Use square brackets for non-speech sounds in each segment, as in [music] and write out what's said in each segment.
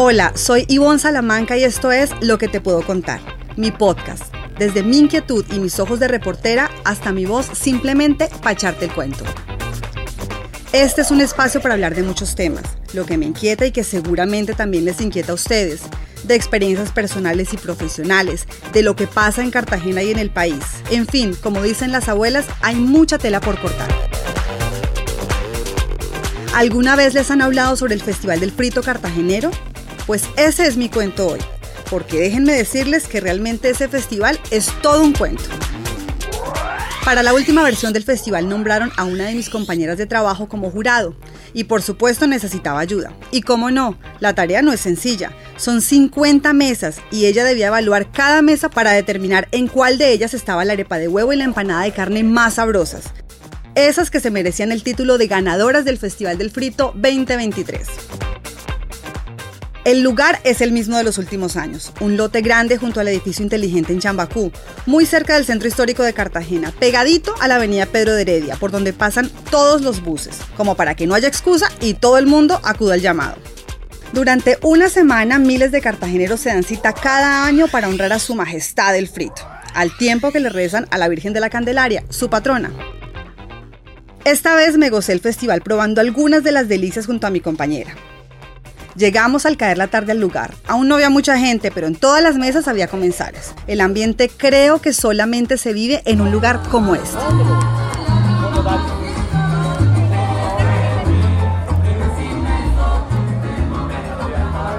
Hola, soy Ivonne Salamanca y esto es Lo que te puedo contar, mi podcast. Desde mi inquietud y mis ojos de reportera hasta mi voz simplemente para echarte el cuento. Este es un espacio para hablar de muchos temas, lo que me inquieta y que seguramente también les inquieta a ustedes, de experiencias personales y profesionales, de lo que pasa en Cartagena y en el país. En fin, como dicen las abuelas, hay mucha tela por cortar. ¿Alguna vez les han hablado sobre el Festival del Frito Cartagenero? Pues ese es mi cuento hoy, porque déjenme decirles que realmente ese festival es todo un cuento. Para la última versión del festival nombraron a una de mis compañeras de trabajo como jurado y por supuesto necesitaba ayuda. Y cómo no, la tarea no es sencilla, son 50 mesas y ella debía evaluar cada mesa para determinar en cuál de ellas estaba la arepa de huevo y la empanada de carne más sabrosas. Esas que se merecían el título de ganadoras del Festival del Frito 2023. El lugar es el mismo de los últimos años, un lote grande junto al edificio inteligente en Chambacú, muy cerca del centro histórico de Cartagena, pegadito a la avenida Pedro de Heredia, por donde pasan todos los buses, como para que no haya excusa y todo el mundo acuda al llamado. Durante una semana, miles de cartageneros se dan cita cada año para honrar a su majestad el frito, al tiempo que le rezan a la Virgen de la Candelaria, su patrona. Esta vez me gocé el festival probando algunas de las delicias junto a mi compañera. Llegamos al caer la tarde al lugar. Aún no había mucha gente, pero en todas las mesas había comensales. El ambiente creo que solamente se vive en un lugar como este.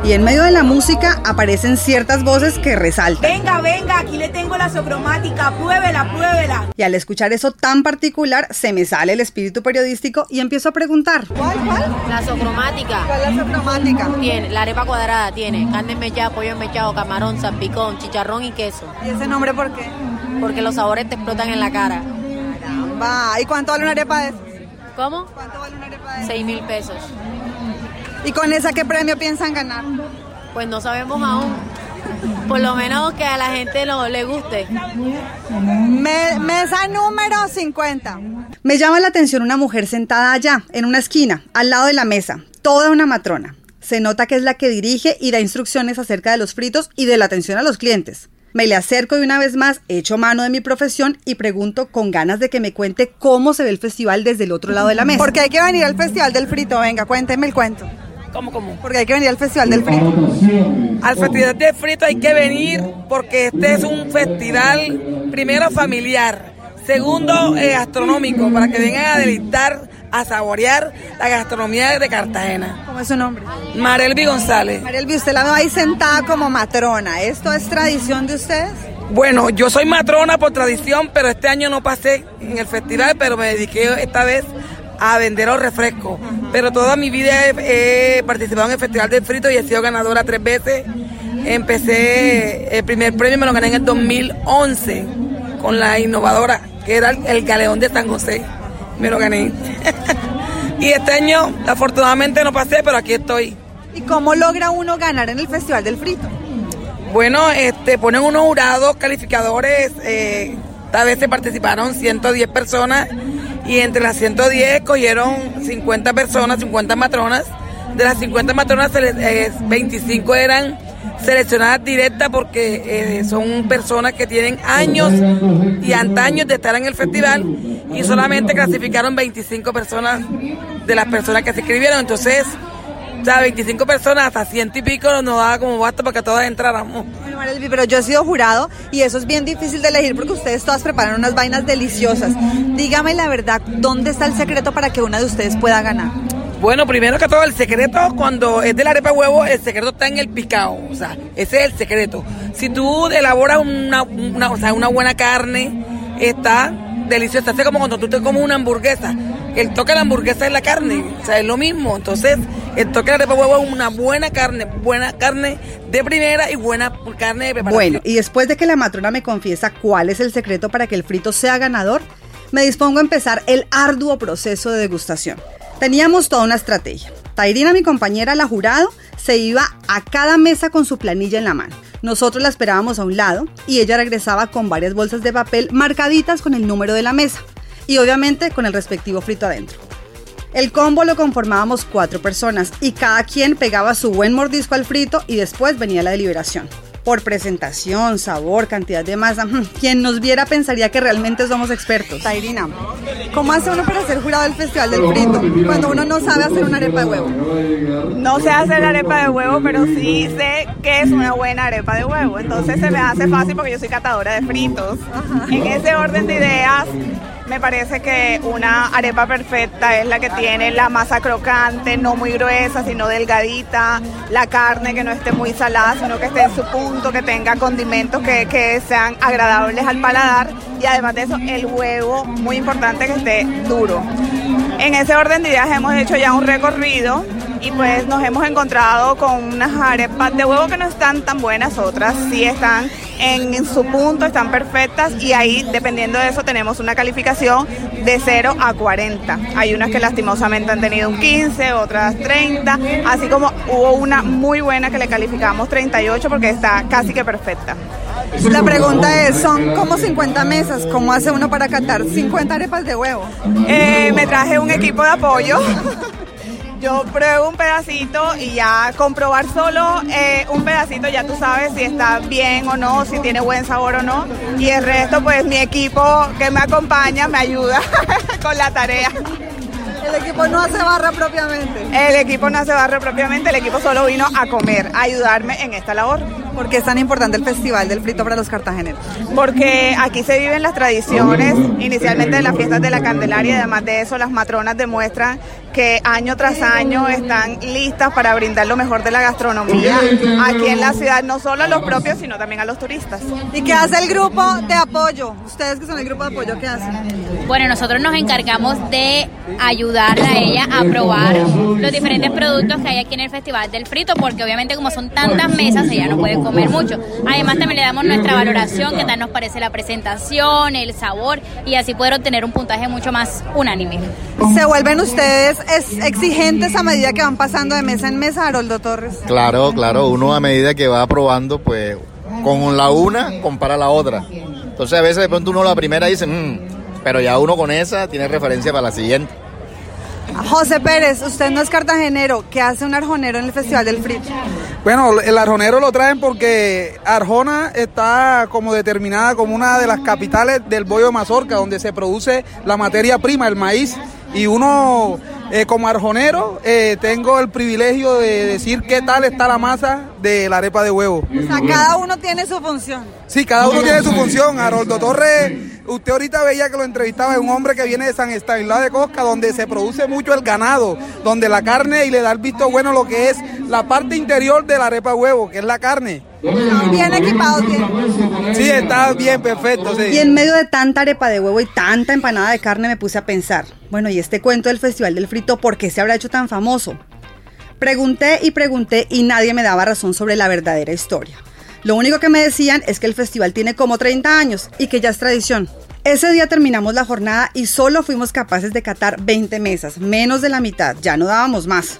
Y en medio de la música aparecen ciertas voces que resaltan. Venga, venga, aquí le tengo la socromática, pruébela, pruébela. Y al escuchar eso tan particular, se me sale el espíritu periodístico y empiezo a preguntar. ¿Cuál, cuál? La socromática. ¿Cuál es la socromática? Tiene, la arepa cuadrada tiene carne mechada, pollo mechado, camarón, salpicón, chicharrón y queso. ¿Y ese nombre por qué? Porque los sabores te explotan en la cara. Va, ¿y cuánto vale una arepa de esas? ¿Cómo? ¿Cuánto vale una arepa de esas? Seis mil pesos. ¿Y con esa qué premio piensan ganar? Pues no sabemos aún. Por lo menos que a la gente no le guste. Me- mesa número 50. Me llama la atención una mujer sentada allá, en una esquina, al lado de la mesa, toda una matrona. Se nota que es la que dirige y da instrucciones acerca de los fritos y de la atención a los clientes. Me le acerco y una vez más echo mano de mi profesión y pregunto con ganas de que me cuente cómo se ve el festival desde el otro lado de la mesa. Porque hay que venir al Festival del Frito. Venga, cuénteme el cuento. ¿Cómo, cómo? Porque hay que venir al Festival del Frito. Al Festival de Frito hay que venir porque este es un festival, primero familiar, segundo eh, gastronómico, para que vengan a deleitar, a saborear la gastronomía de Cartagena. ¿Cómo es su nombre? Marelvi González. Marielvi, usted la veo ahí sentada como matrona. ¿Esto es tradición de ustedes? Bueno, yo soy matrona por tradición, pero este año no pasé en el festival, pero me dediqué esta vez a vender los refrescos. Pero toda mi vida he, he participado en el Festival del Frito y he sido ganadora tres veces. Empecé, el primer premio me lo gané en el 2011 con la innovadora, que era el, el Galeón de San José. Me lo gané. [laughs] y este año, afortunadamente, no pasé, pero aquí estoy. ¿Y cómo logra uno ganar en el Festival del Frito? Bueno, este, ponen unos jurados calificadores, eh, esta vez se participaron 110 personas y entre las 110 cogieron 50 personas, 50 matronas. De las 50 matronas, se les- eh, 25 eran seleccionadas directas porque eh, son personas que tienen años y antaños de estar en el festival y solamente clasificaron 25 personas de las personas que se inscribieron. Entonces, o sea, 25 personas hasta ciento y pico nos daba como basta para que todas entráramos. Bueno, Marielvi, pero yo he sido jurado y eso es bien difícil de elegir porque ustedes todas preparan unas vainas deliciosas. Dígame la verdad, ¿dónde está el secreto para que una de ustedes pueda ganar? Bueno, primero que todo, el secreto cuando es de la arepa huevo, el secreto está en el picado. O sea, ese es el secreto. Si tú elaboras una, una, o sea, una buena carne, está deliciosa. Es como cuando tú te comes una hamburguesa. El toque de la hamburguesa es la carne. O sea, es lo mismo. Entonces, el toque de la arepa huevo es una buena carne. Buena carne de primera y buena carne de preparación. Bueno, y después de que la matrona me confiesa cuál es el secreto para que el frito sea ganador, me dispongo a empezar el arduo proceso de degustación. Teníamos toda una estrategia. Tairina, mi compañera, la jurado, se iba a cada mesa con su planilla en la mano. Nosotros la esperábamos a un lado y ella regresaba con varias bolsas de papel marcaditas con el número de la mesa y obviamente con el respectivo frito adentro. El combo lo conformábamos cuatro personas y cada quien pegaba su buen mordisco al frito y después venía la deliberación por presentación, sabor, cantidad de masa. Quien nos viera pensaría que realmente somos expertos. Tairina, ¿cómo hace uno para ser jurado del Festival del Frito cuando uno no sabe hacer una arepa de huevo? No sé hacer arepa de huevo, pero sí sé que es una buena arepa de huevo. Entonces se me hace fácil porque yo soy catadora de fritos. En ese orden de ideas, me parece que una arepa perfecta es la que tiene la masa crocante, no muy gruesa, sino delgadita, la carne que no esté muy salada, sino que esté en su punto, que tenga condimentos que, sean agradables al paladar y además de eso el huevo, muy importante que esté duro. En ese orden de ideas hemos hecho ya un recorrido y pues nos hemos encontrado con unas arepas de huevo que no están tan buenas, otras sí están en, su punto, están perfectas y ahí dependiendo de eso tenemos una calificación de 0 a 40. Hay unas que lastimosamente han tenido un 15, otras 30, así como hubo una muy buena que le calificamos 38 porque está casi que perfecta. La pregunta es, son como 50 mesas, ¿cómo hace uno para catar 50 arepas de huevo? Eh, me traje un equipo de apoyo. [laughs] Yo pruebo un pedacito y ya comprobar solo eh, un pedacito, ya tú sabes si está bien o no, si tiene buen sabor o no. Y el resto, pues mi equipo que me acompaña me ayuda [laughs] con la tarea. El equipo no hace barra propiamente. El equipo no hace barra propiamente, el equipo solo vino a comer, a ayudarme en esta labor. ¿Por qué es tan importante el Festival del Frito para los cartageneros? Porque aquí se viven las tradiciones, inicialmente de las fiestas de la Candelaria, y además de eso las matronas demuestran que año tras año están listas para brindar lo mejor de la gastronomía aquí en la ciudad, no solo a los propios, sino también a los turistas. ¿Y qué hace el grupo de apoyo? Ustedes que son el grupo de apoyo, ¿qué hacen? Bueno, nosotros nos encargamos de ayudarla a ella a probar los diferentes productos que hay aquí en el Festival del Frito, porque obviamente como son tantas mesas, ella no puede comer mucho. Además también le damos nuestra valoración, qué tal nos parece la presentación, el sabor, y así poder obtener un puntaje mucho más unánime. ¿Se vuelven ustedes exigentes a medida que van pasando de mesa en mesa, Haroldo Torres? Claro, claro, uno a medida que va probando, pues con la una compara la otra. Entonces a veces de pronto uno la primera dice, mmm, pero ya uno con esa tiene referencia para la siguiente. José Pérez, usted no es cartagenero, ¿qué hace un arjonero en el Festival del Frito? Bueno, el arjonero lo traen porque Arjona está como determinada como una de las capitales del bollo de mazorca, donde se produce la materia prima, el maíz, y uno eh, como arjonero eh, tengo el privilegio de decir qué tal está la masa de la arepa de huevo. O sea, cada uno tiene su función. Sí, cada uno tiene su función. Haroldo Torres, usted ahorita veía que lo entrevistaba, es un hombre que viene de San Estanislao de Cosca, donde se produce mucho el ganado, donde la carne y le da el visto bueno lo que es la parte interior de la arepa de huevo, que es la carne. Bien equipado Sí, está bien, perfecto. Sí. Y en medio de tanta arepa de huevo y tanta empanada de carne me puse a pensar, bueno, ¿y este cuento del Festival del Frito por qué se habrá hecho tan famoso? Pregunté y pregunté y nadie me daba razón sobre la verdadera historia. Lo único que me decían es que el festival tiene como 30 años y que ya es tradición. Ese día terminamos la jornada y solo fuimos capaces de catar 20 mesas, menos de la mitad, ya no dábamos más.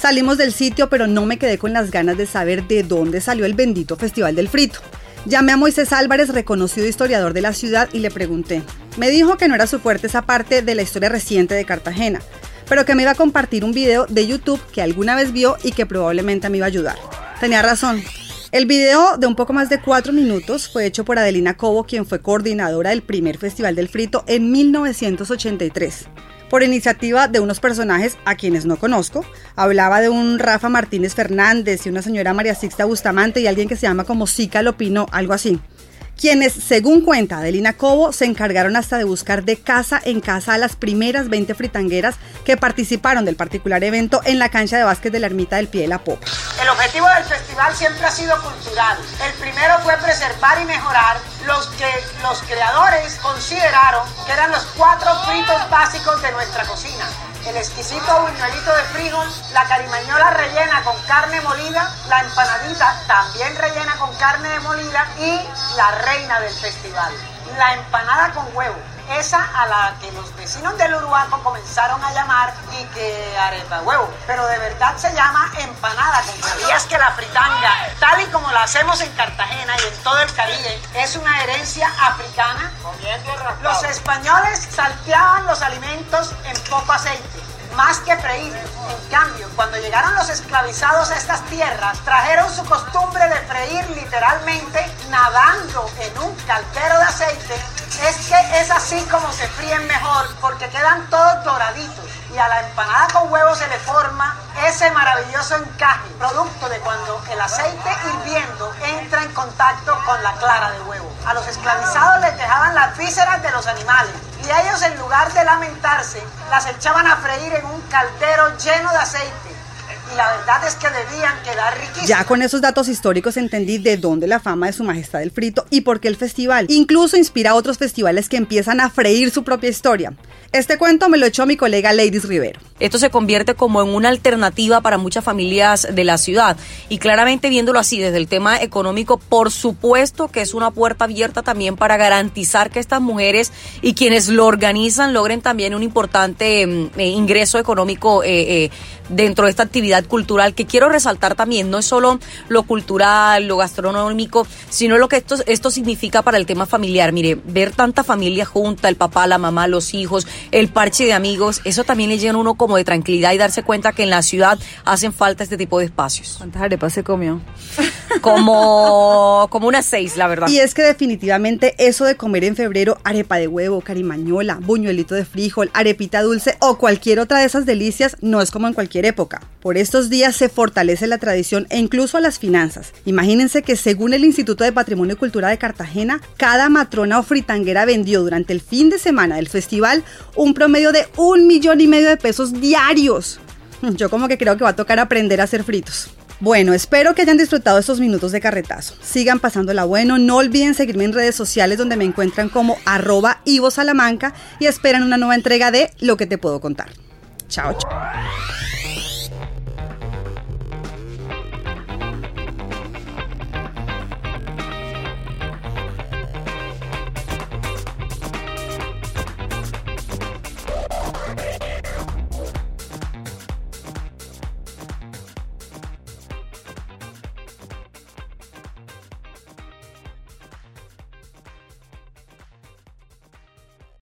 Salimos del sitio, pero no me quedé con las ganas de saber de dónde salió el bendito Festival del Frito. Llamé a Moisés Álvarez, reconocido historiador de la ciudad, y le pregunté. Me dijo que no era su fuerte esa parte de la historia reciente de Cartagena, pero que me iba a compartir un video de YouTube que alguna vez vio y que probablemente me iba a ayudar. Tenía razón. El video de un poco más de cuatro minutos fue hecho por Adelina Cobo, quien fue coordinadora del primer Festival del Frito en 1983 por iniciativa de unos personajes a quienes no conozco. Hablaba de un Rafa Martínez Fernández y una señora María Sixta Bustamante y alguien que se llama como Sica Lopino, algo así quienes, según cuenta Adelina Cobo, se encargaron hasta de buscar de casa en casa a las primeras 20 fritangueras que participaron del particular evento en la cancha de básquet de la Ermita del Pie de la Popa. El objetivo del festival siempre ha sido cultural. El primero fue preservar y mejorar los que los creadores consideraron que eran los cuatro fritos básicos de nuestra cocina el exquisito buñuelito de frijol, la carimañola rellena con carne molida, la empanadita también rellena con carne molida y la reina del festival, la empanada con huevo esa a la que los vecinos del Uruguaco comenzaron a llamar y que arepa huevo, pero de verdad se llama empanada con huevo. Y es que la fritanga, tal y como la hacemos en Cartagena y en todo el Caribe, es una herencia africana. Los españoles salteaban los alimentos en poco aceite más que freír. En cambio, cuando llegaron los esclavizados a estas tierras, trajeron su costumbre de freír literalmente nadando en un caldero de aceite. Es que es así como se fríen mejor porque quedan todos doraditos y a la empanada con huevo se le forma ese maravilloso encaje, producto de cuando el aceite hirviendo entra en contacto con la clara de huevo. A los esclavizados les dejaban las vísceras de los animales y ellos en lugar de lamentarse las echaban a freír en un caldero lleno de aceite y la verdad es que debían quedar riquísimos. Ya con esos datos históricos entendí de dónde la fama de su majestad el frito y por qué el festival. Incluso inspira a otros festivales que empiezan a freír su propia historia. Este cuento me lo echó mi colega Ladies Rivero. Esto se convierte como en una alternativa para muchas familias de la ciudad y claramente viéndolo así desde el tema económico, por supuesto que es una puerta abierta también para garantizar que estas mujeres y quienes lo organizan logren también un importante mm, eh, ingreso económico eh, eh, dentro de esta actividad cultural que quiero resaltar también, no es solo lo cultural, lo gastronómico, sino lo que esto, esto significa para el tema familiar. Mire, ver tanta familia junta, el papá, la mamá, los hijos, el parche de amigos, eso también le llena uno como de tranquilidad y darse cuenta que en la ciudad hacen falta este tipo de espacios. ¿Cuántas arepas se comió? [laughs] Como, como unas seis, la verdad. Y es que definitivamente eso de comer en febrero arepa de huevo, carimañola, buñuelito de frijol, arepita dulce o cualquier otra de esas delicias no es como en cualquier época. Por estos días se fortalece la tradición e incluso las finanzas. Imagínense que según el Instituto de Patrimonio Cultural de Cartagena, cada matrona o fritanguera vendió durante el fin de semana del festival un promedio de un millón y medio de pesos diarios. [laughs] Yo como que creo que va a tocar aprender a hacer fritos. Bueno, espero que hayan disfrutado estos minutos de carretazo. Sigan pasándola bueno. No olviden seguirme en redes sociales donde me encuentran como arroba Ivo Salamanca y esperan una nueva entrega de Lo que te puedo contar. Chao, chao.